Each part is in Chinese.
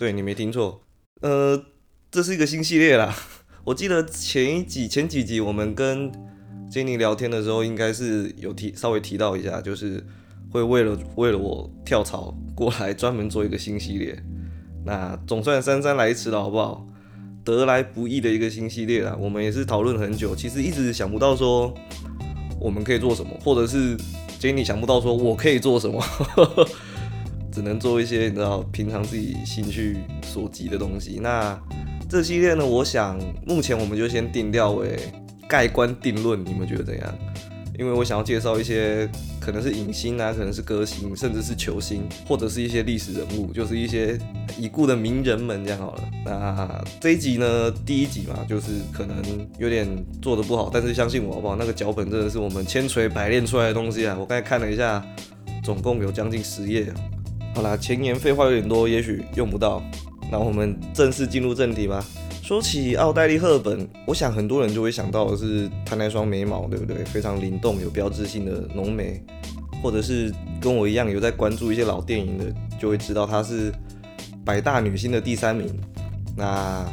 对你没听错，呃，这是一个新系列啦。我记得前一集、前几集我们跟金妮聊天的时候，应该是有提稍微提到一下，就是会为了为了我跳槽过来专门做一个新系列。那总算姗姗来迟了，好不好？得来不易的一个新系列啦。我们也是讨论很久，其实一直想不到说我们可以做什么，或者是金妮想不到说我可以做什么。只能做一些你知道平常自己兴趣所及的东西。那这系列呢，我想目前我们就先定调为盖棺定论，你们觉得怎样？因为我想要介绍一些可能是影星啊，可能是歌星，甚至是球星，或者是一些历史人物，就是一些已故的名人们这样好了。那这一集呢，第一集嘛，就是可能有点做的不好，但是相信我好不好？那个脚本真的是我们千锤百炼出来的东西啊！我刚才看了一下，总共有将近十页。好啦，前言废话有点多，也许用不到。那我们正式进入正题吧。说起奥黛丽·赫本，我想很多人就会想到的是她那双眉毛，对不对？非常灵动、有标志性的浓眉，或者是跟我一样有在关注一些老电影的，就会知道她是百大女星的第三名。那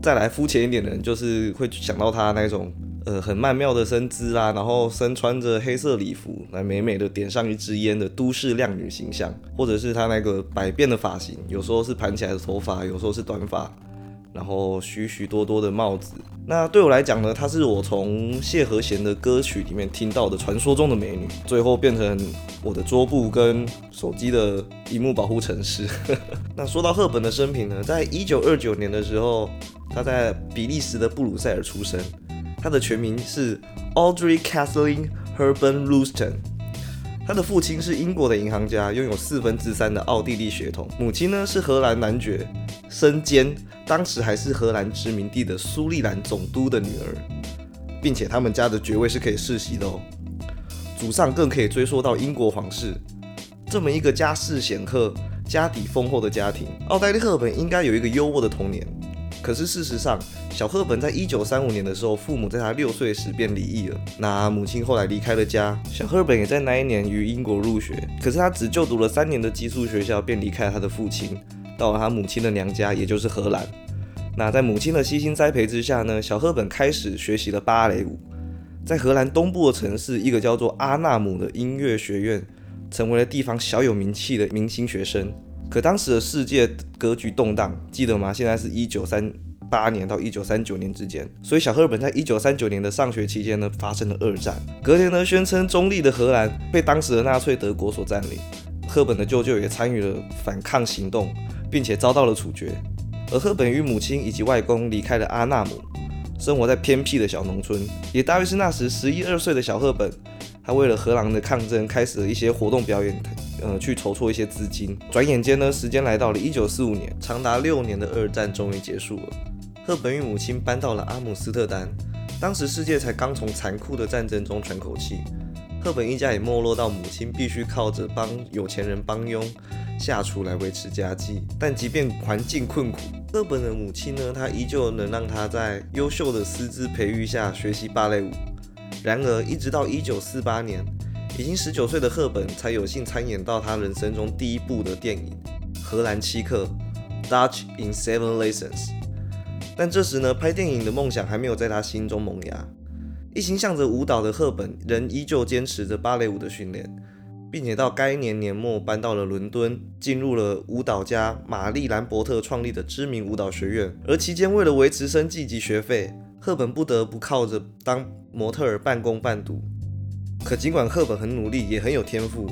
再来肤浅一点的人，就是会想到她那种。呃，很曼妙的身姿啦，然后身穿着黑色礼服，来美美的点上一支烟的都市靓女形象，或者是她那个百变的发型，有时候是盘起来的头发，有时候是短发，然后许许多多的帽子。那对我来讲呢，她是我从谢和弦的歌曲里面听到的传说中的美女，最后变成我的桌布跟手机的荧幕保护程式。那说到赫本的生平呢，在一九二九年的时候，她在比利时的布鲁塞尔出生。他的全名是 Audrey Kathleen Herben Luston，他的父亲是英国的银行家，拥有四分之三的奥地利血统。母亲呢是荷兰男爵，身兼当时还是荷兰殖民地的苏利兰总督的女儿，并且他们家的爵位是可以世袭的哦。祖上更可以追溯到英国皇室。这么一个家世显赫、家底丰厚的家庭，奥黛丽·赫本应该有一个优渥的童年。可是事实上，小赫本在一九三五年的时候，父母在他六岁时便离异了。那母亲后来离开了家，小赫本也在那一年于英国入学。可是他只就读了三年的寄宿学校，便离开了他的父亲，到了他母亲的娘家，也就是荷兰。那在母亲的悉心栽培之下呢，小赫本开始学习了芭蕾舞，在荷兰东部的城市，一个叫做阿纳姆的音乐学院，成为了地方小有名气的明星学生。可当时的世界格局动荡，记得吗？现在是一九三八年到一九三九年之间，所以小赫本在一九三九年的上学期间呢，发生了二战。隔年呢，宣称中立的荷兰被当时的纳粹德国所占领，赫本的舅舅也参与了反抗行动，并且遭到了处决。而赫本与母亲以及外公离开了阿纳姆，生活在偏僻的小农村。也大约是那时十一二岁的小赫本，他为了荷兰的抗争，开始了一些活动表演。呃，去筹措一些资金。转眼间呢，时间来到了一九四五年，长达六年的二战终于结束了。赫本与母亲搬到了阿姆斯特丹，当时世界才刚从残酷的战争中喘口气，赫本一家也没落到母亲必须靠着帮有钱人帮佣下厨来维持家计。但即便环境困苦，赫本的母亲呢，她依旧能让她在优秀的师资培育下学习芭蕾舞。然而，一直到一九四八年。已经十九岁的赫本才有幸参演到他人生中第一部的电影《荷兰七课》（Dutch in Seven Lessons）。但这时呢，拍电影的梦想还没有在他心中萌芽。一心向着舞蹈的赫本仍依旧坚持着芭蕾舞的训练，并且到该年年末搬到了伦敦，进入了舞蹈家玛丽兰伯特创立的知名舞蹈学院。而期间为了维持生计及学费，赫本不得不靠着当模特儿半工半读。可尽管赫本很努力，也很有天赋，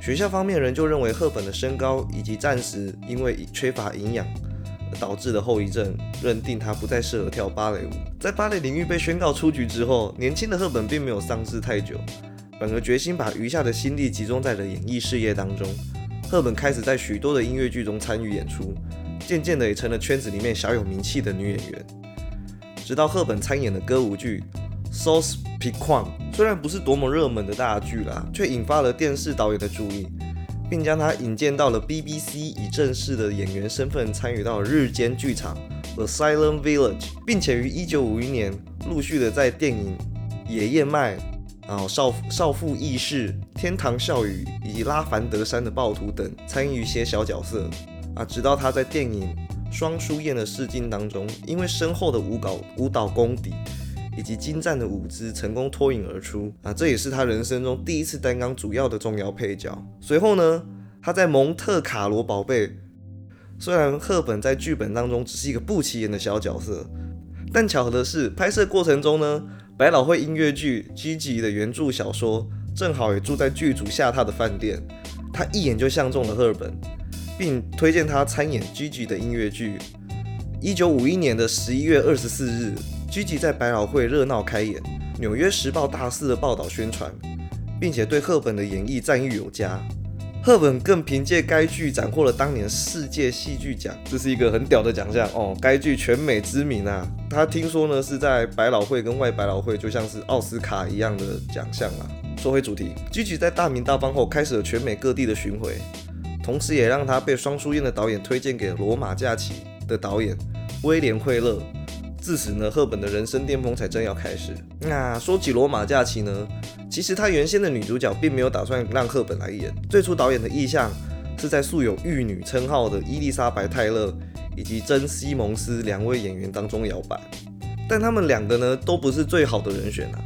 学校方面人就认为赫本的身高以及暂时因为缺乏营养而导致的后遗症，认定她不再适合跳芭蕾舞。在芭蕾领域被宣告出局之后，年轻的赫本并没有丧志太久，反而决心把余下的心力集中在了演艺事业当中。赫本开始在许多的音乐剧中参与演出，渐渐的也成了圈子里面小有名气的女演员。直到赫本参演的歌舞剧《Sauce p i q u a n 虽然不是多么热门的大剧啦，却引发了电视导演的注意，并将他引荐到了 BBC，以正式的演员身份参与到日间剧场《The Silent Village》，并且于1951年陆续的在电影《野燕麦》、然后《少少妇轶事》、《天堂笑语》以及《拉凡德山的暴徒》等参与一些小角色。啊，直到他在电影《双书宴》的试镜当中，因为深厚的舞蹈舞蹈功底以及精湛的舞姿，成功脱颖而出啊，这也是他人生中第一次担纲主要的重要配角。随后呢，他在《蒙特卡罗宝贝》，虽然赫本在剧本当中只是一个不起眼的小角色，但巧合的是，拍摄过程中呢，百老汇音乐剧《Gigi》的原著小说正好也住在剧组下榻的饭店。他一眼就相中了赫本，并推荐他参演 Gigi 的音乐剧。一九五一年的十一月二十四日，Gigi 在百老汇热闹开演，《纽约时报》大肆的报道宣传，并且对赫本的演绎赞誉有加。赫本更凭借该剧斩获了当年世界戏剧奖，这是一个很屌的奖项哦。该剧全美知名啊，他听说呢是在百老汇跟外百老汇就像是奥斯卡一样的奖项啊。说回主题，Gigi 在大名大放后开始了全美各地的巡回，同时也让他被双书院的导演推荐给《罗马假期》的导演威廉惠勒。自此呢，赫本的人生巅峰才正要开始。那说起《罗马假期》呢，其实他原先的女主角并没有打算让赫本来演，最初导演的意向是在素有玉女称号的伊丽莎白泰勒以及珍西蒙斯两位演员当中摇摆，但他们两个呢都不是最好的人选啊。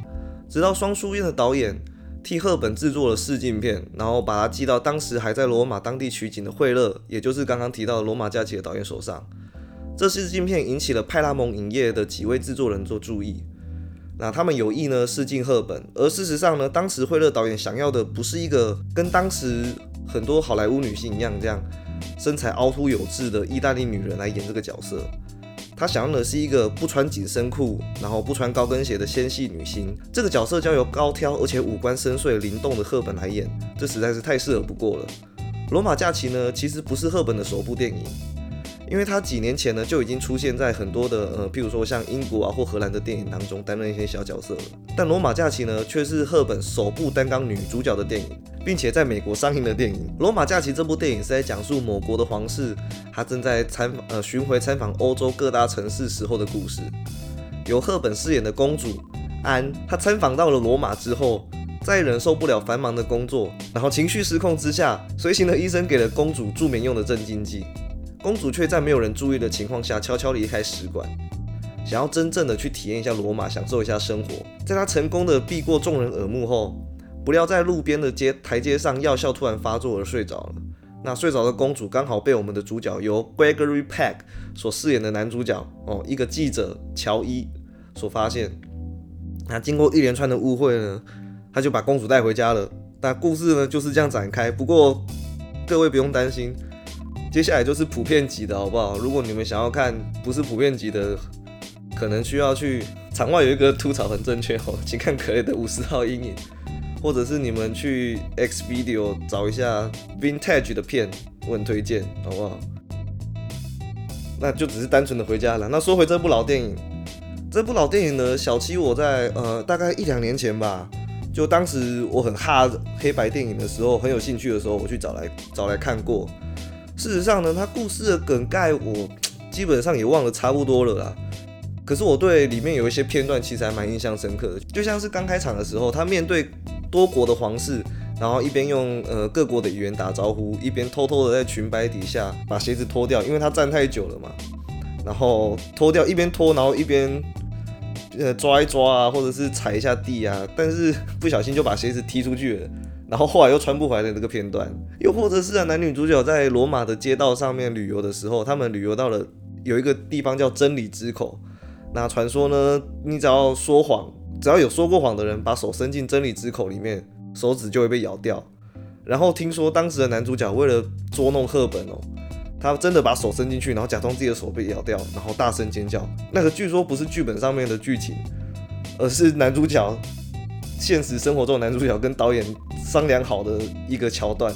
直到双书院的导演。替赫本制作了试镜片，然后把它寄到当时还在罗马当地取景的惠勒，也就是刚刚提到《罗马假期》的导演手上。这试镜片引起了派拉蒙影业的几位制作人做注意，那他们有意呢试镜赫本，而事实上呢，当时惠勒导演想要的不是一个跟当时很多好莱坞女星一样这样身材凹凸有致的意大利女人来演这个角色。他想要的是一个不穿紧身裤，然后不穿高跟鞋的纤细女星。这个角色交由高挑而且五官深邃灵动的赫本来演，这实在是太适合不过了。《罗马假期》呢，其实不是赫本的首部电影。因为他几年前呢就已经出现在很多的呃，譬如说像英国啊或荷兰的电影当中担任一些小角色了。但《罗马假期》呢却是赫本首部担当女主角的电影，并且在美国上映的电影。《罗马假期》这部电影是在讲述某国的皇室，他正在参呃巡回参访欧洲各大城市时候的故事。由赫本饰演的公主安，她参访到了罗马之后，再忍受不了繁忙的工作，然后情绪失控之下，随行的医生给了公主助眠用的镇静剂。公主却在没有人注意的情况下悄悄离开使馆，想要真正的去体验一下罗马，享受一下生活。在她成功的避过众人耳目后，不料在路边的阶台阶上药效突然发作而睡着了。那睡着的公主刚好被我们的主角由 Gregory Peck 所饰演的男主角哦，一个记者乔伊所发现。那经过一连串的误会呢，他就把公主带回家了。那故事呢就是这样展开。不过各位不用担心。接下来就是普遍级的，好不好？如果你们想要看不是普遍级的，可能需要去场外有一个吐槽很正确哦，请看可爱的五十号阴影，或者是你们去 X Video 找一下 Vintage 的片，我很推荐，好不好？那就只是单纯的回家了。那说回这部老电影，这部老电影呢，小七我在呃大概一两年前吧，就当时我很哈黑白电影的时候，很有兴趣的时候，我去找来找来看过。事实上呢，它故事的梗概我 基本上也忘得差不多了啦。可是我对里面有一些片段其实还蛮印象深刻的，就像是刚开场的时候，他面对多国的皇室，然后一边用呃各国的语言打招呼，一边偷偷的在裙摆底下把鞋子脱掉，因为他站太久了嘛。然后脱掉，一边脱，然后一边呃抓一抓啊，或者是踩一下地啊，但是不小心就把鞋子踢出去了。然后后来又穿不回来的这个片段，又或者是啊男女主角在罗马的街道上面旅游的时候，他们旅游到了有一个地方叫真理之口。那传说呢，你只要说谎，只要有说过谎的人把手伸进真理之口里面，手指就会被咬掉。然后听说当时的男主角为了捉弄赫本哦，他真的把手伸进去，然后假装自己的手被咬掉，然后大声尖叫。那个据说不是剧本上面的剧情，而是男主角。现实生活中男主角跟导演商量好的一个桥段，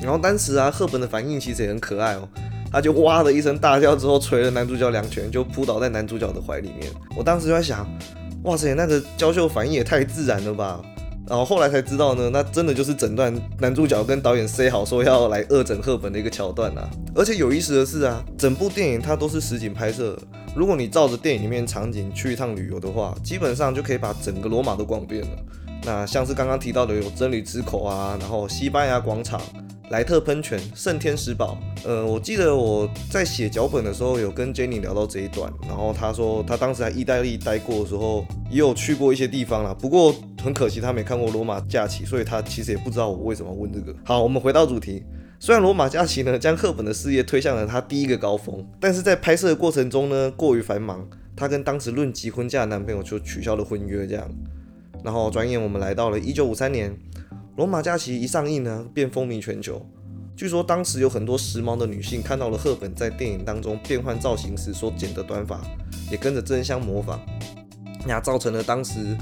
然后当时啊，赫本的反应其实也很可爱哦，他就哇的一声大叫之后，捶了男主角两拳，就扑倒在男主角的怀里面。我当时就在想，哇塞，那个娇羞反应也太自然了吧。然后后来才知道呢，那真的就是整段男主角跟导演 say 好说要来恶整赫本的一个桥段啊。而且有意思的是啊，整部电影它都是实景拍摄。如果你照着电影里面场景去一趟旅游的话，基本上就可以把整个罗马都逛遍了。那像是刚刚提到的有真理之口啊，然后西班牙广场、莱特喷泉、圣天使堡。呃，我记得我在写脚本的时候有跟 Jenny 聊到这一段，然后他说他当时在意大利待过的时候，也有去过一些地方啦。不过很可惜他没看过罗马假期，所以他其实也不知道我为什么问这个。好，我们回到主题。虽然罗马假期呢将赫本的事业推向了他第一个高峰，但是在拍摄的过程中呢过于繁忙，他跟当时论及婚嫁的男朋友就取消了婚约，这样。然后转眼我们来到了一九五三年，罗马假期一上映呢便风靡全球。据说当时有很多时髦的女性看到了赫本在电影当中变换造型时所剪的短发，也跟着争相模仿，那造成了当时。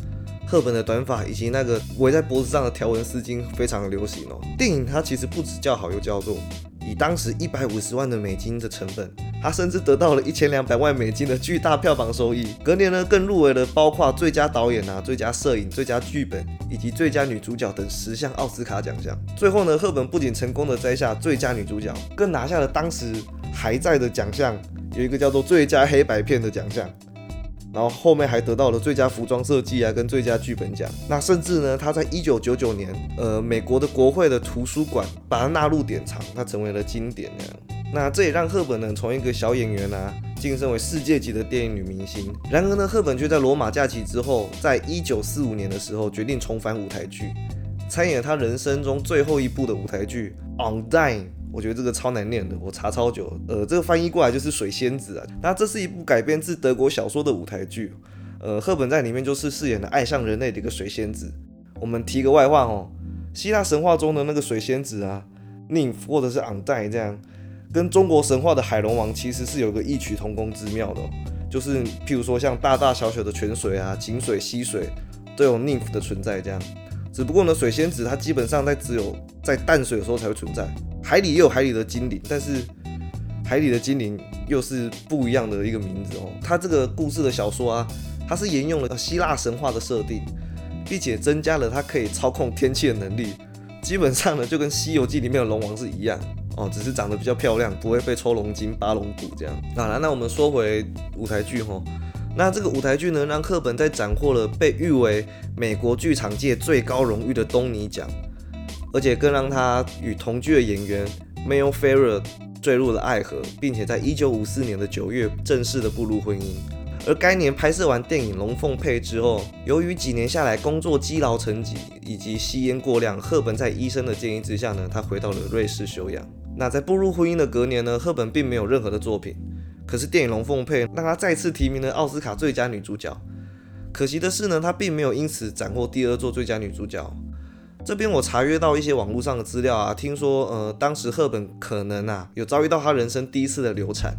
赫本的短发以及那个围在脖子上的条纹丝巾非常的流行哦。电影它其实不止叫好，又叫座，以当时一百五十万的美金的成本，它甚至得到了一千两百万美金的巨大票房收益。隔年呢，更入围了包括最佳导演啊、最佳摄影、最佳剧本以及最佳女主角等十项奥斯卡奖项。最后呢，赫本不仅成功的摘下最佳女主角，更拿下了当时还在的奖项，有一个叫做最佳黑白片的奖项。然后后面还得到了最佳服装设计啊，跟最佳剧本奖。那甚至呢，他在一九九九年，呃，美国的国会的图书馆把它纳入典藏，它成为了经典那样。那这也让赫本呢从一个小演员啊晋升为世界级的电影女明星。然而呢，赫本却在罗马假期之后，在一九四五年的时候决定重返舞台剧，参演他人生中最后一部的舞台剧《On Dying》。我觉得这个超难念的，我查超久。呃，这个翻译过来就是水仙子啊。那这是一部改编自德国小说的舞台剧。呃，赫本在里面就是饰演了爱上人类的一个水仙子。我们提个外话哦，希腊神话中的那个水仙子啊，nymph 或者是昂代这样，跟中国神话的海龙王其实是有个异曲同工之妙的。就是譬如说像大大小小的泉水啊、井水、溪水都有 nymph 的存在这样。只不过呢，水仙子它基本上在只有在淡水的时候才会存在。海里也有海里的精灵，但是海里的精灵又是不一样的一个名字哦。它这个故事的小说啊，它是沿用了希腊神话的设定，并且增加了它可以操控天气的能力。基本上呢，就跟《西游记》里面的龙王是一样哦，只是长得比较漂亮，不会被抽龙筋、扒龙骨这样。好了，那我们说回舞台剧哈。那这个舞台剧呢，让课本在斩获了被誉为美国剧场界最高荣誉的东尼奖。而且更让他与同剧的演员 Mel Ferrer 坠入了爱河，并且在一九五四年的九月正式的步入婚姻。而该年拍摄完电影《龙凤配》之后，由于几年下来工作积劳成疾以及吸烟过量，赫本在医生的建议之下呢，他回到了瑞士休养。那在步入婚姻的隔年呢，赫本并没有任何的作品。可是电影《龙凤配》让他再次提名了奥斯卡最佳女主角。可惜的是呢，他并没有因此斩获第二座最佳女主角。这边我查阅到一些网络上的资料啊，听说呃当时赫本可能啊有遭遇到她人生第一次的流产，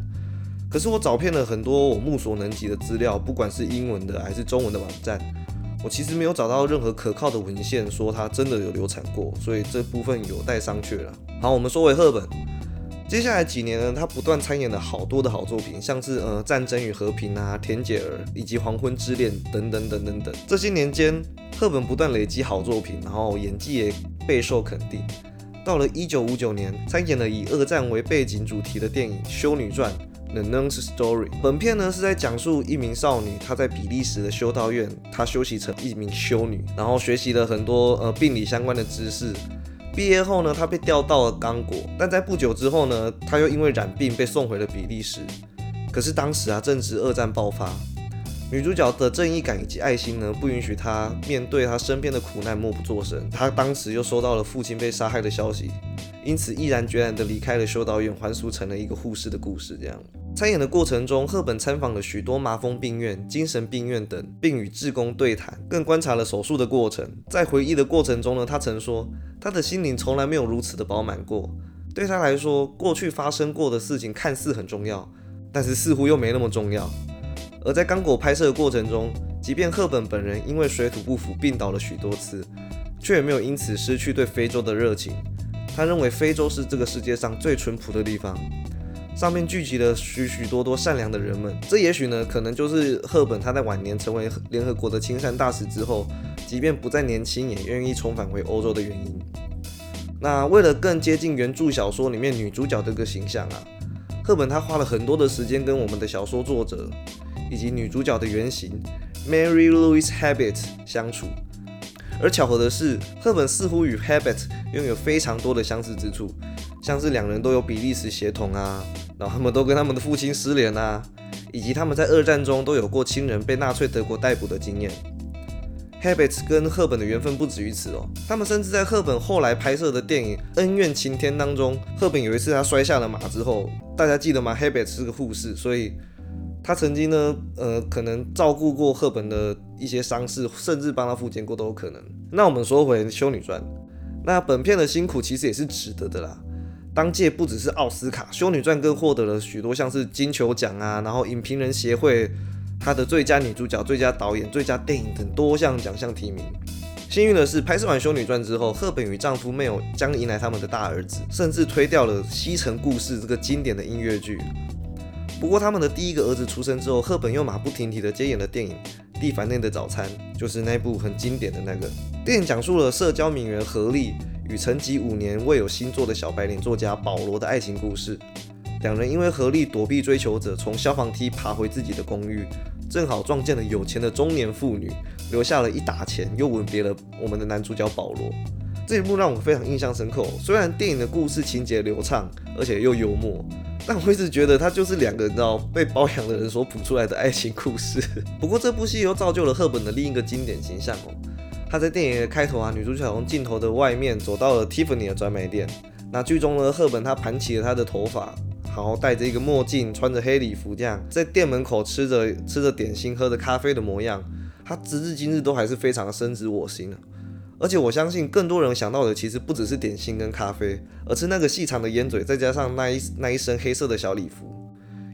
可是我找遍了很多我目所能及的资料，不管是英文的还是中文的网站，我其实没有找到任何可靠的文献说她真的有流产过，所以这部分有待商榷了。好，我们说回赫本，接下来几年呢，她不断参演了好多的好作品，像是呃战争与和平啊、田姐儿以及黄昏之恋等等等等等，这些年间。赫本不断累积好作品，然后演技也备受肯定。到了一九五九年，参演了以二战为背景主题的电影《修女传》（The Nun's Story）。本片呢是在讲述一名少女，她在比利时的修道院，她修习成一名修女，然后学习了很多呃病理相关的知识。毕业后呢，她被调到了刚果，但在不久之后呢，她又因为染病被送回了比利时。可是当时啊，正值二战爆发。女主角的正义感以及爱心呢，不允许她面对她身边的苦难默不作声。她当时又收到了父亲被杀害的消息，因此毅然决然地离开了修道院，还俗成了一个护士的故事。这样，参演的过程中，赫本参访了许多麻风病院、精神病院等，并与志工对谈，更观察了手术的过程。在回忆的过程中呢，他曾说，他的心灵从来没有如此的饱满过。对他来说，过去发生过的事情看似很重要，但是似乎又没那么重要。而在刚果拍摄的过程中，即便赫本本人因为水土不服病倒了许多次，却也没有因此失去对非洲的热情。他认为非洲是这个世界上最淳朴的地方，上面聚集了许许多多善良的人们。这也许呢，可能就是赫本他在晚年成为联合国的亲善大使之后，即便不再年轻，也愿意重返回欧洲的原因。那为了更接近原著小说里面女主角这个形象啊，赫本他花了很多的时间跟我们的小说作者。以及女主角的原型 Mary Louise Habit 相处，而巧合的是，赫本似乎与 Habit 拥有非常多的相似之处，像是两人都有比利时血统啊，然后他们都跟他们的父亲失联啊，以及他们在二战中都有过亲人被纳粹德国逮捕的经验。Habit 跟赫本的缘分不止于此哦，他们甚至在赫本后来拍摄的电影《恩怨情天》当中，赫本有一次他摔下了马之后，大家记得吗？Habit 是个护士，所以。他曾经呢，呃，可能照顾过赫本的一些伤势，甚至帮他复健过都有可能。那我们说回《修女传》，那本片的辛苦其实也是值得的啦。当届不只是奥斯卡，《修女传》更获得了许多像是金球奖啊，然后影评人协会他的最佳女主角、最佳导演、最佳电影等多项奖项提名。幸运的是，拍摄完《修女传》之后，赫本与丈夫没有将迎来他们的大儿子，甚至推掉了《西城故事》这个经典的音乐剧。不过，他们的第一个儿子出生之后，赫本又马不停蹄地接演了电影《蒂凡内的早餐》，就是那部很经典的那个电影，讲述了社交名媛何丽与沉寂五年未有新作的小白领作家保罗的爱情故事。两人因为何丽躲避追求者，从消防梯爬回自己的公寓，正好撞见了有钱的中年妇女，留下了一打钱，又吻别了我们的男主角保罗。这一幕让我非常印象深刻。虽然电影的故事情节流畅，而且又幽默。但我一直觉得它就是两个你知道被包养的人所谱出来的爱情故事。不过这部戏又造就了赫本的另一个经典形象哦。她在电影的开头啊，女主角从镜头的外面走到了 Tiffany 的专卖店。那剧中呢，赫本她盘起了她的头发，然后戴着一个墨镜，穿着黑礼服，这样在店门口吃着吃着点心，喝着咖啡的模样，她直至今日都还是非常的深植我心而且我相信，更多人想到的其实不只是点心跟咖啡，而是那个细长的烟嘴，再加上那一那一身黑色的小礼服，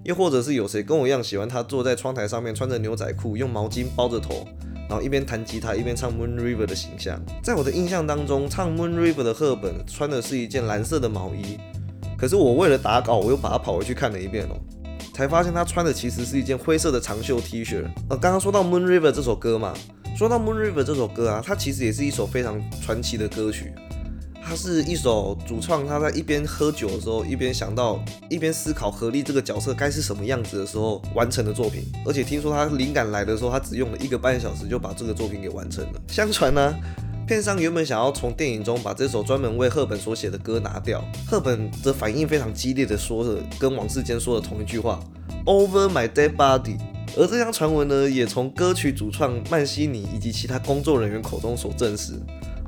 又或者是有谁跟我一样喜欢他坐在窗台上面，穿着牛仔裤，用毛巾包着头，然后一边弹吉他一边唱 Moon River 的形象。在我的印象当中，唱 Moon River 的赫本穿的是一件蓝色的毛衣，可是我为了打稿，我又把它跑回去看了一遍哦，才发现他穿的其实是一件灰色的长袖 T 恤。呃，刚刚说到 Moon River 这首歌嘛。说到《Moon River》这首歌啊，它其实也是一首非常传奇的歌曲。它是一首主创他在一边喝酒的时候，一边想到，一边思考何丽这个角色该是什么样子的时候完成的作品。而且听说他灵感来的时候，他只用了一个半小时就把这个作品给完成了。相传呢，片商原本想要从电影中把这首专门为赫本所写的歌拿掉，赫本则反应非常激烈的说着跟王世坚说的同一句话：“Over my dead body。”而这项传闻呢，也从歌曲主创曼西尼以及其他工作人员口中所证实。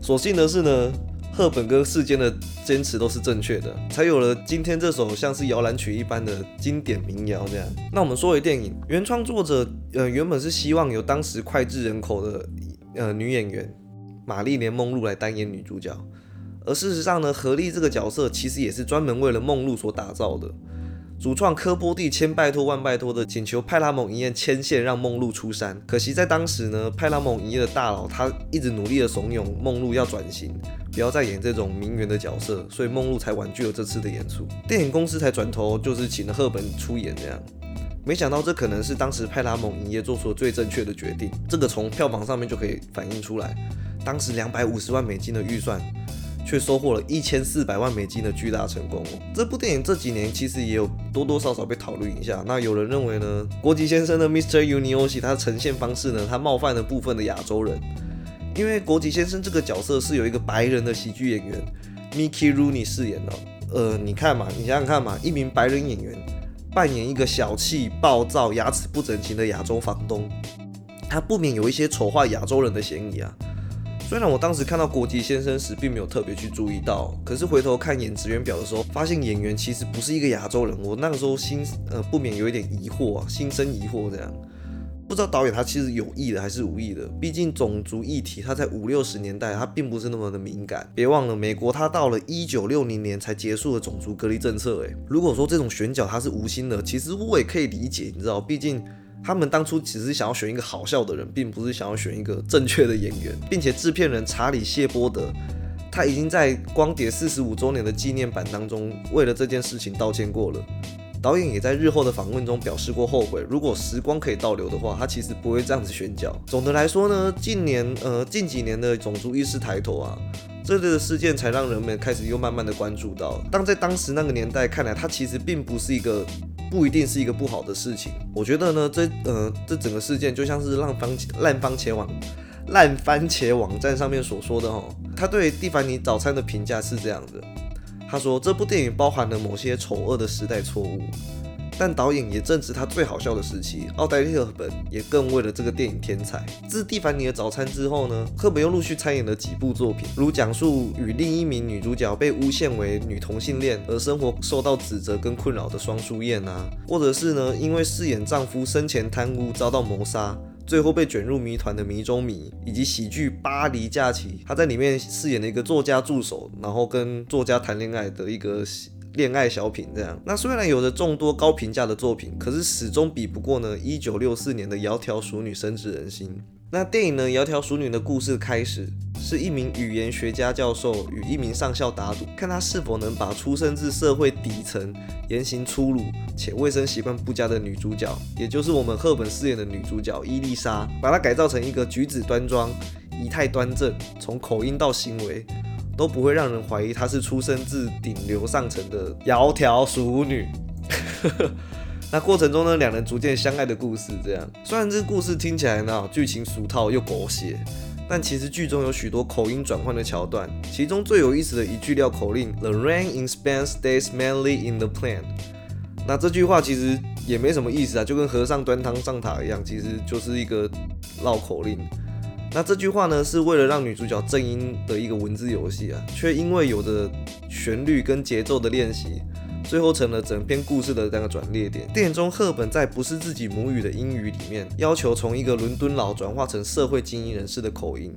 所幸的是呢，赫本跟世间的坚持都是正确的，才有了今天这首像是摇篮曲一般的经典民谣。这样，那我们说回电影，原创作者呃原本是希望有当时脍炙人口的呃女演员玛丽莲梦露来担演女主角，而事实上呢，何丽这个角色其实也是专门为了梦露所打造的。主创科波蒂千拜托万拜托的请求派拉蒙影业牵线让梦露出山，可惜在当时呢，派拉蒙影业的大佬他一直努力的怂恿梦露要转型，不要再演这种名媛的角色，所以梦露才婉拒了这次的演出。电影公司才转头就是请了赫本出演这样，没想到这可能是当时派拉蒙影业做出最正确的决定，这个从票房上面就可以反映出来，当时两百五十万美金的预算。却收获了一千四百万美金的巨大成功哦！这部电影这几年其实也有多多少少被讨论一下。那有人认为呢，国籍先生的 Mr. Unioshi 他呈现方式呢，他冒犯了部分的亚洲人，因为国吉先生这个角色是有一个白人的喜剧演员 Mickey Rooney 饰演的。呃，你看嘛，你想想看嘛，一名白人演员扮演一个小气、暴躁、牙齿不整齐的亚洲房东，他不免有一些丑化亚洲人的嫌疑啊。虽然我当时看到国籍先生时，并没有特别去注意到，可是回头看演职员表的时候，发现演员其实不是一个亚洲人。我那个时候心呃不免有一点疑惑啊，心生疑惑这样，不知道导演他其实有意的还是无意的。毕竟种族议题他在五六十年代他并不是那么的敏感。别忘了，美国他到了一九六零年才结束了种族隔离政策。诶，如果说这种选角他是无心的，其实我也可以理解，你知道，毕竟。他们当初只是想要选一个好笑的人，并不是想要选一个正确的演员，并且制片人查理谢波德，他已经在光碟四十五周年的纪念版当中为了这件事情道歉过了。导演也在日后的访问中表示过后悔，如果时光可以倒流的话，他其实不会这样子选角。总的来说呢，近年呃近几年的种族意识抬头啊，这类的事件才让人们开始又慢慢的关注到。但在当时那个年代看来，他其实并不是一个。不一定是一个不好的事情。我觉得呢，这呃，这整个事件就像是浪方烂番茄网烂番茄网站上面所说的哦，他对蒂凡尼早餐的评价是这样的：他说这部电影包含了某些丑恶的时代错误。但导演也正值他最好笑的时期，奥黛丽·赫本也更为了这个电影天才。自《蒂凡尼的早餐》之后呢，赫本又陆续参演了几部作品，如讲述与另一名女主角被诬陷为女同性恋而生活受到指责跟困扰的双书燕啊，或者是呢因为饰演丈夫生前贪污遭到谋杀，最后被卷入谜团的迷中迷，以及喜剧《巴黎假期》，她在里面饰演了一个作家助手，然后跟作家谈恋爱的一个。恋爱小品这样，那虽然有着众多高评价的作品，可是始终比不过呢。一九六四年的《窈窕淑女》深植人心。那电影呢，《窈窕淑女》的故事开始是一名语言学家教授与一名上校打赌，看他是否能把出生自社会底层、言行粗鲁且卫生习惯不佳的女主角，也就是我们赫本饰演的女主角伊丽莎，把她改造成一个举止端庄、仪态端正，从口音到行为。都不会让人怀疑她是出生自顶流上层的窈窕淑女。那过程中呢，两人逐渐相爱的故事，这样虽然这故事听起来呢剧情俗套又狗血，但其实剧中有许多口音转换的桥段，其中最有意思的一句撂口令：“The rain in Spain stays mainly in the plain。”那这句话其实也没什么意思啊，就跟和尚端汤上塔一样，其实就是一个绕口令。那这句话呢，是为了让女主角正音的一个文字游戏啊，却因为有着旋律跟节奏的练习，最后成了整篇故事的那个转捩点。电影中，赫本在不是自己母语的英语里面，要求从一个伦敦佬转化成社会精英人士的口音，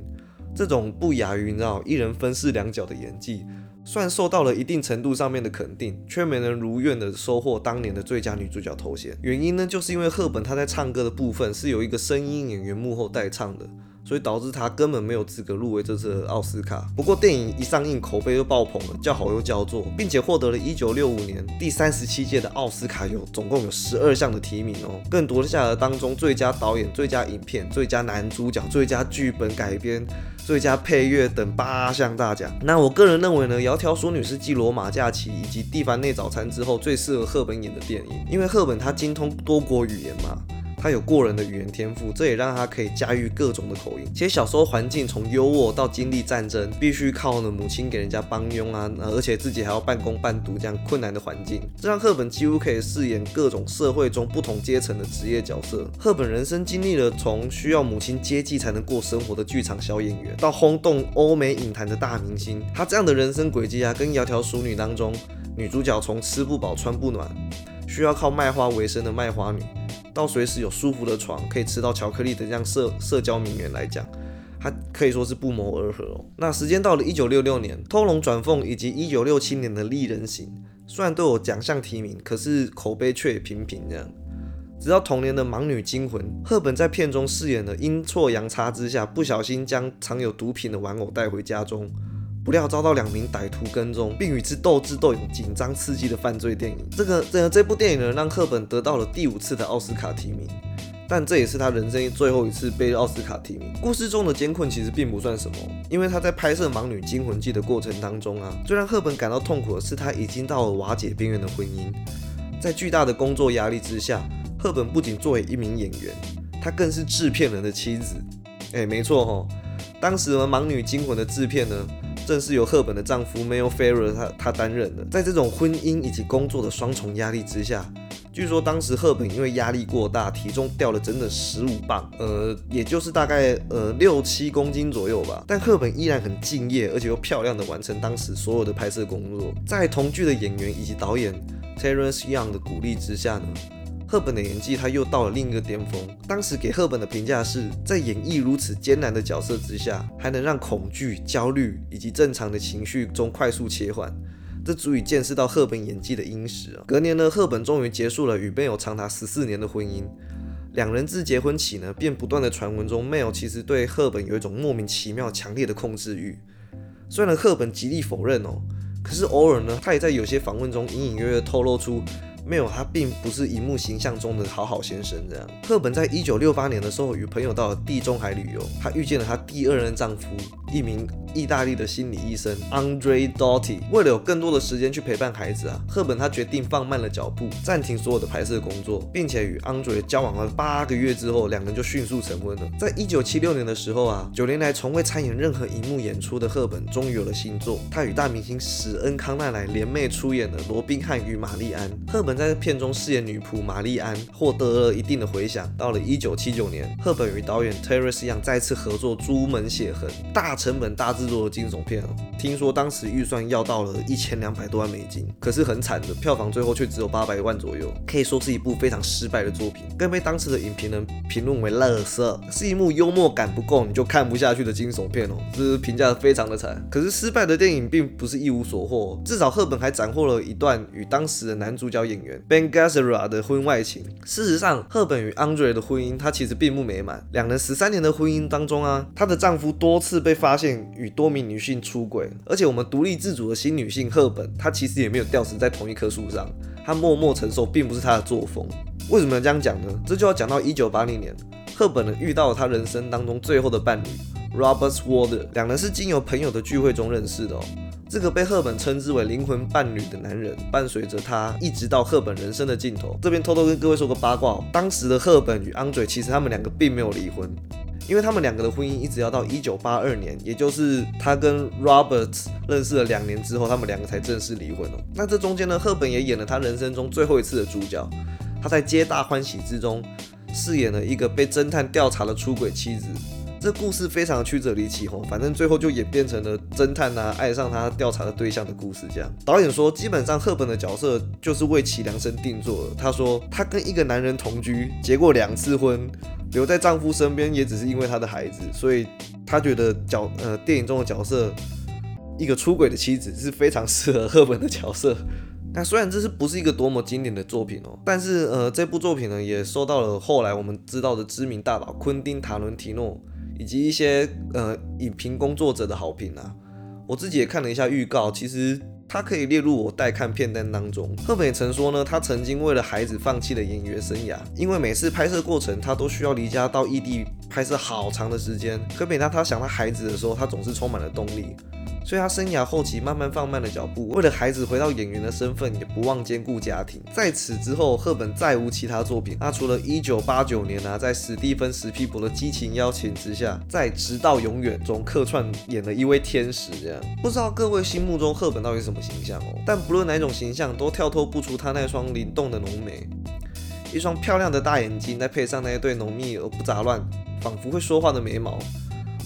这种不亚于你知道一人分饰两角的演技，算受到了一定程度上面的肯定，却没能如愿的收获当年的最佳女主角头衔。原因呢，就是因为赫本她在唱歌的部分是有一个声音演员幕后代唱的。所以导致他根本没有资格入围这次奥斯卡。不过电影一上映，口碑又爆棚了，叫好又叫座，并且获得了一九六五年第三十七届的奥斯卡，有总共有十二项的提名哦，更夺下了当中最佳导演、最佳影片、最佳男主角、最佳剧本改编、最佳配乐等八项大奖。那我个人认为呢，《窈窕淑女》是继《罗马假期》以及《蒂凡内早餐》之后最适合赫本演的电影，因为赫本她精通多国语言嘛。他有过人的语言天赋，这也让他可以驾驭各种的口音。其实小时候环境从优渥到经历战争，必须靠呢母亲给人家帮佣啊，而且自己还要半工半读这样困难的环境，这让赫本几乎可以饰演各种社会中不同阶层的职业角色。赫本人生经历了从需要母亲接济才能过生活的剧场小演员，到轰动欧美影坛的大明星。他这样的人生轨迹啊，跟《窈窕淑女》当中女主角从吃不饱穿不暖，需要靠卖花为生的卖花女。到随时有舒服的床可以吃到巧克力的这样社社交名媛来讲，他可以说是不谋而合哦。那时间到了一九六六年，《偷龙转凤》以及一九六七年的《丽人行》，虽然都有奖项提名，可是口碑却平平这样。直到同年的《盲女惊魂》，赫本在片中饰演了阴错阳差之下不小心将藏有毒品的玩偶带回家中。不料遭到两名歹徒跟踪，并与之斗智斗勇，紧张刺激的犯罪电影。这个这这部电影呢，让赫本得到了第五次的奥斯卡提名，但这也是他人生最后一次被奥斯卡提名。故事中的艰困其实并不算什么，因为他在拍摄《盲女惊魂记》的过程当中啊，最让赫本感到痛苦的是，他已经到了瓦解边缘的婚姻。在巨大的工作压力之下，赫本不仅作为一名演员，他更是制片人的妻子。哎，没错哈，当时《盲女惊魂》的制片呢。正是由赫本的丈夫 Mel Ferrer 他他担任的。在这种婚姻以及工作的双重压力之下，据说当时赫本因为压力过大，体重掉了整整十五磅，呃，也就是大概呃六七公斤左右吧。但赫本依然很敬业，而且又漂亮的完成当时所有的拍摄工作。在同剧的演员以及导演 Terence Young 的鼓励之下呢。赫本的演技，他又到了另一个巅峰。当时给赫本的评价是，在演绎如此艰难的角色之下，还能让恐惧、焦虑以及正常的情绪中快速切换，这足以见识到赫本演技的殷实。隔年呢，赫本终于结束了与 Mel 长达十四年的婚姻。两人自结婚起呢，便不断的传闻中，Mel 其实对赫本有一种莫名其妙、强烈的控制欲。虽然赫本极力否认哦，可是偶尔呢，他也在有些访问中隐隐约约透露出。没有，他并不是荧幕形象中的好好先生这样。赫本在一九六八年的时候与朋友到了地中海旅游，她遇见了她第二任丈夫，一名意大利的心理医生 Andre Dotti。为了有更多的时间去陪伴孩子啊，赫本她决定放慢了脚步，暂停所有的拍摄工作，并且与 Andre 交往了八个月之后，两人就迅速成婚了。在一九七六年的时候啊，九年来从未参演任何荧幕演出的赫本，终于有了新作。她与大明星史恩康奈莱联袂出演了《罗宾汉与玛丽安》。赫本在片中饰演女仆玛丽安，获得了一定的回响。到了一九七九年，赫本与导演 Terrence Young 再次合作《朱门血痕》，大成本大制作的惊悚片哦。听说当时预算要到了一千两百多万美金，可是很惨的，票房最后却只有八百万左右，可以说是一部非常失败的作品，更被当时的影评人评论为“垃圾”，是一幕幽默感不够你就看不下去的惊悚片哦，这评价非常的惨。可是失败的电影并不是一无所获，至少赫本还斩获了一段与当时的男主角演员 Ben Gazzara 的婚外情。事实上，赫本与 Andre 的婚姻，她其实并不美满。两人十三年的婚姻当中啊，她的丈夫多次被发现与多名女性出轨，而且我们独立自主的新女性赫本，她其实也没有吊死在同一棵树上，她默默承受，并不是她的作风。为什么要这样讲呢？这就要讲到一九八零年，赫本呢遇到了她人生当中最后的伴侣 Robert Ward，两人是经由朋友的聚会中认识的哦。这个被赫本称之为灵魂伴侣的男人，伴随着他一直到赫本人生的尽头。这边偷偷跟各位说个八卦哦，当时的赫本与 Andre 其实他们两个并没有离婚，因为他们两个的婚姻一直要到一九八二年，也就是他跟 Robert 认识了两年之后，他们两个才正式离婚哦。那这中间呢，赫本也演了他人生中最后一次的主角，他在皆大欢喜之中饰演了一个被侦探调查的出轨妻子。这故事非常曲折离奇吼，反正最后就演变成了侦探啊爱上他调查的对象的故事。这样，导演说，基本上赫本的角色就是为其量身定做的。他说，她跟一个男人同居，结过两次婚，留在丈夫身边也只是因为她的孩子，所以他觉得角呃电影中的角色一个出轨的妻子是非常适合赫本的角色。那虽然这是不是一个多么经典的作品哦，但是呃这部作品呢也受到了后来我们知道的知名大佬昆汀塔伦提诺。以及一些呃影评工作者的好评啊，我自己也看了一下预告，其实他可以列入我待看片单当中。赫本曾说呢，他曾经为了孩子放弃了演员生涯，因为每次拍摄过程他都需要离家到异地拍摄好长的时间。可每当他想到孩子的时候，他总是充满了动力。所以他生涯后期慢慢放慢了脚步，为了孩子回到演员的身份，也不忘兼顾家庭。在此之后，赫本再无其他作品。那除了1989年啊，在史蒂芬·史皮伯的激情邀请之下，在《直到永远》中客串演了一位天使。这样，不知道各位心目中赫本到底是什么形象哦？但不论哪种形象，都跳脱不出他那双灵动的浓眉，一双漂亮的大眼睛，再配上那一对浓密而不杂乱、仿佛会说话的眉毛。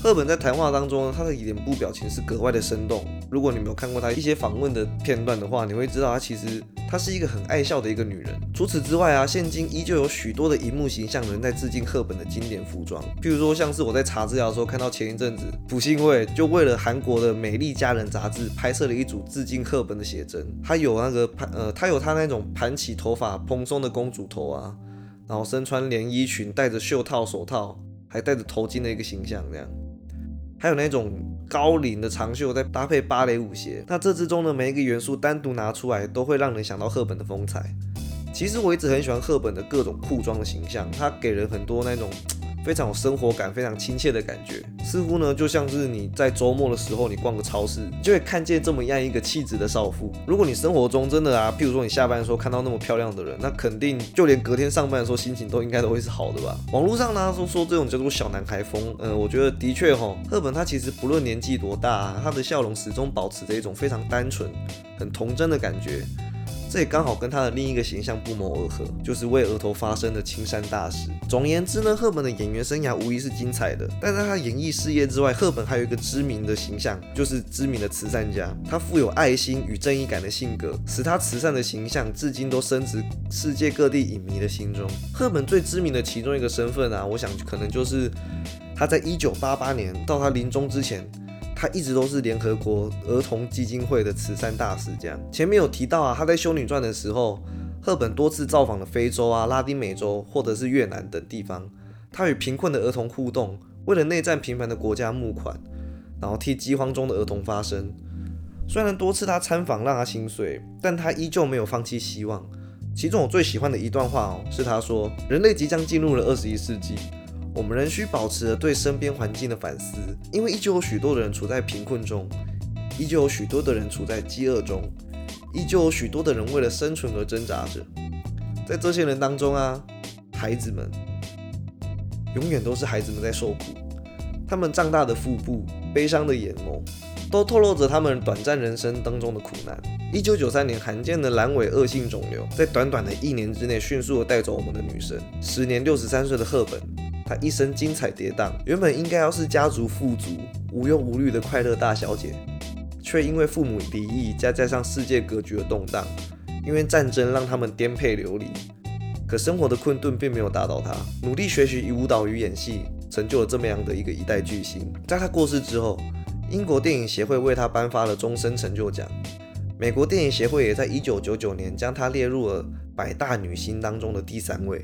赫本在谈话当中，他的脸部表情是格外的生动。如果你没有看过他一些访问的片段的话，你会知道他其实她是一个很爱笑的一个女人。除此之外啊，现今依旧有许多的荧幕形象人在致敬赫本的经典服装，譬如说像是我在查资料的时候看到前一阵子朴信惠就为了韩国的《美丽佳人》杂志拍摄了一组致敬赫本的写真，她有那个盘呃，她有她那种盘起头发蓬松的公主头啊，然后身穿连衣裙，戴着袖套手套，还戴着头巾的一个形象这样。还有那种高领的长袖，再搭配芭蕾舞鞋，那这之中的每一个元素单独拿出来，都会让人想到赫本的风采。其实我一直很喜欢赫本的各种裤装的形象，它给人很多那种。非常有生活感，非常亲切的感觉，似乎呢就像是你在周末的时候，你逛个超市，就会看见这么样一个气质的少妇。如果你生活中真的啊，譬如说你下班的时候看到那么漂亮的人，那肯定就连隔天上班的时候心情都应该都会是好的吧。网络上呢说说这种叫做小男孩风，嗯，我觉得的确哈，赫本他其实不论年纪多大，他的笑容始终保持着一种非常单纯、很童真的感觉。这也刚好跟他的另一个形象不谋而合，就是为额头发声的青山大师。总言之呢，赫本的演员生涯无疑是精彩的，但在他演艺事业之外，赫本还有一个知名的形象，就是知名的慈善家。他富有爱心与正义感的性格，使他慈善的形象至今都深植世界各地影迷的心中。赫本最知名的其中一个身份啊，我想可能就是他在一九八八年到他临终之前。他一直都是联合国儿童基金会的慈善大使。这样前面有提到啊，他在《修女传》的时候，赫本多次造访了非洲啊、拉丁美洲或者是越南等地方。他与贫困的儿童互动，为了内战频繁的国家募款，然后替饥荒中的儿童发声。虽然多次他参访让他心碎，但他依旧没有放弃希望。其中我最喜欢的一段话哦，是他说：“人类即将进入了二十一世纪，我们仍需保持着对身边环境的反思，因为依旧有许多的人处在贫困中，依旧有许多的人处在饥饿中，依旧有许多的人为了生存而挣扎着。在这些人当中啊，孩子们永远都是孩子们在受苦，他们胀大的腹部、悲伤的眼眸。”都透露着他们短暂人生当中的苦难。一九九三年，罕见的阑尾恶性肿瘤在短短的一年之内迅速的带走我们的女神。时年六十三岁的赫本，她一生精彩跌宕，原本应该要是家族富足、无忧无虑的快乐大小姐，却因为父母离异，加加上世界格局的动荡，因为战争让他们颠沛流离。可生活的困顿并没有打倒她，努力学习舞蹈与演戏，成就了这么样的一个一代巨星。在她过世之后。英国电影协会为她颁发了终身成就奖，美国电影协会也在一九九九年将她列入了百大女星当中的第三位。《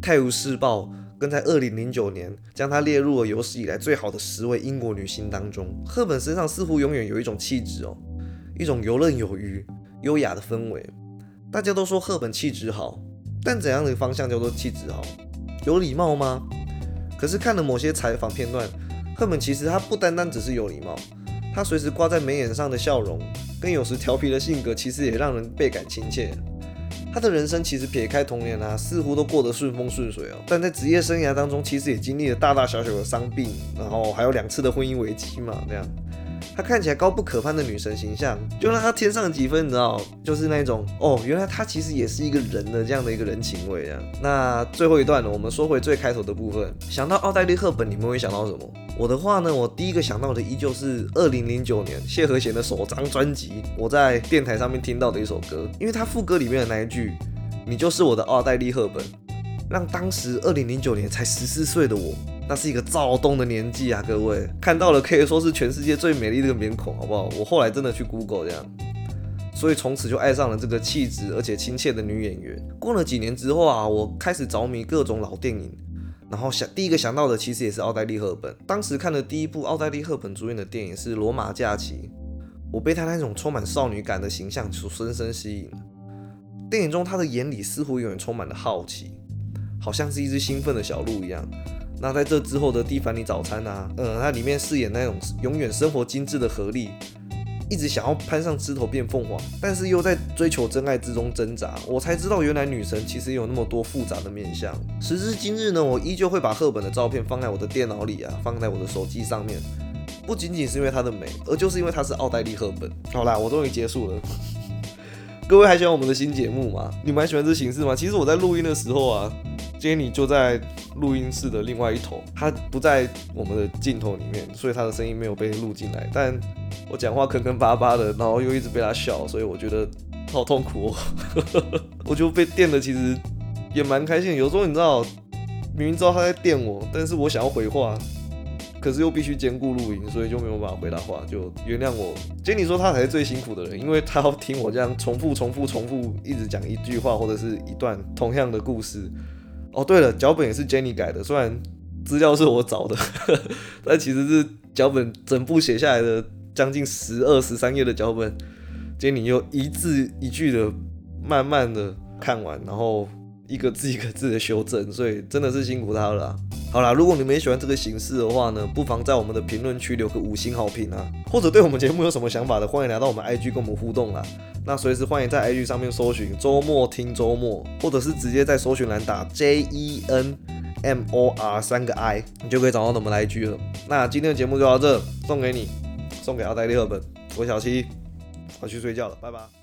泰晤士报》更在二零零九年将她列入了有史以来最好的十位英国女星当中。赫本身上似乎永远有一种气质哦，一种游刃有余、优雅的氛围。大家都说赫本气质好，但怎样的方向叫做气质好？有礼貌吗？可是看了某些采访片段。赫本其实她不单单只是有礼貌，她随时挂在眉眼上的笑容，跟有时调皮的性格，其实也让人倍感亲切。他的人生其实撇开童年啊，似乎都过得顺风顺水哦，但在职业生涯当中，其实也经历了大大小小的伤病，然后还有两次的婚姻危机嘛，这样。她看起来高不可攀的女神形象，就让她添上几分，你知道，就是那种哦，原来她其实也是一个人的这样的一个人情味啊。那最后一段呢，我们说回最开头的部分，想到奥黛丽·赫本，你们会想到什么？我的话呢，我第一个想到的依旧是二零零九年谢和弦的首张专辑，我在电台上面听到的一首歌，因为他副歌里面的那一句“你就是我的奥黛丽·赫本”，让当时二零零九年才十四岁的我。那是一个躁动的年纪啊，各位看到了可以说是全世界最美丽的面孔，好不好？我后来真的去 Google 这样，所以从此就爱上了这个气质而且亲切的女演员。过了几年之后啊，我开始着迷各种老电影，然后想第一个想到的其实也是奥黛丽·赫本。当时看的第一部奥黛丽·赫本主演的电影是《罗马假期》，我被她那种充满少女感的形象所深深吸引。电影中她的眼里似乎永远充满了好奇，好像是一只兴奋的小鹿一样。那在这之后的蒂凡尼早餐啊，呃，它里面饰演那种永远生活精致的何丽，一直想要攀上枝头变凤凰，但是又在追求真爱之中挣扎。我才知道原来女神其实有那么多复杂的面相。时至今日呢，我依旧会把赫本的照片放在我的电脑里啊，放在我的手机上面，不仅仅是因为她的美，而就是因为她是奥黛丽·赫本。好啦，我终于结束了。各位还喜欢我们的新节目吗？你们还喜欢这形式吗？其实我在录音的时候啊。Jenny 就在录音室的另外一头，他不在我们的镜头里面，所以他的声音没有被录进来。但我讲话坑坑巴巴的，然后又一直被他笑，所以我觉得好痛苦哦。我就被电的，其实也蛮开心。有时候你知道，明明知道他在电我，但是我想要回话，可是又必须兼顾录音，所以就没有办法回答话，就原谅我。Jenny 说他才是最辛苦的人，因为他要听我这样重复、重复、重复，一直讲一句话或者是一段同样的故事。哦，对了，脚本也是 Jenny 改的，虽然资料是我找的，但其实是脚本整部写下来的将近十二十三页的脚本，Jenny 又一字一句的慢慢的看完，然后一个字一个字的修正，所以真的是辛苦他了。好啦，如果你们也喜欢这个形式的话呢，不妨在我们的评论区留个五星好评啊，或者对我们节目有什么想法的，欢迎来到我们 IG 跟我们互动啦。那随时欢迎在 IG 上面搜寻周末听周末，或者是直接在搜寻栏打 J E N M O R 三个 I，你就可以找到我们的 IG 了。那今天的节目就到这，送给你，送给阿黛丽赫本，我小七，我去睡觉了，拜拜。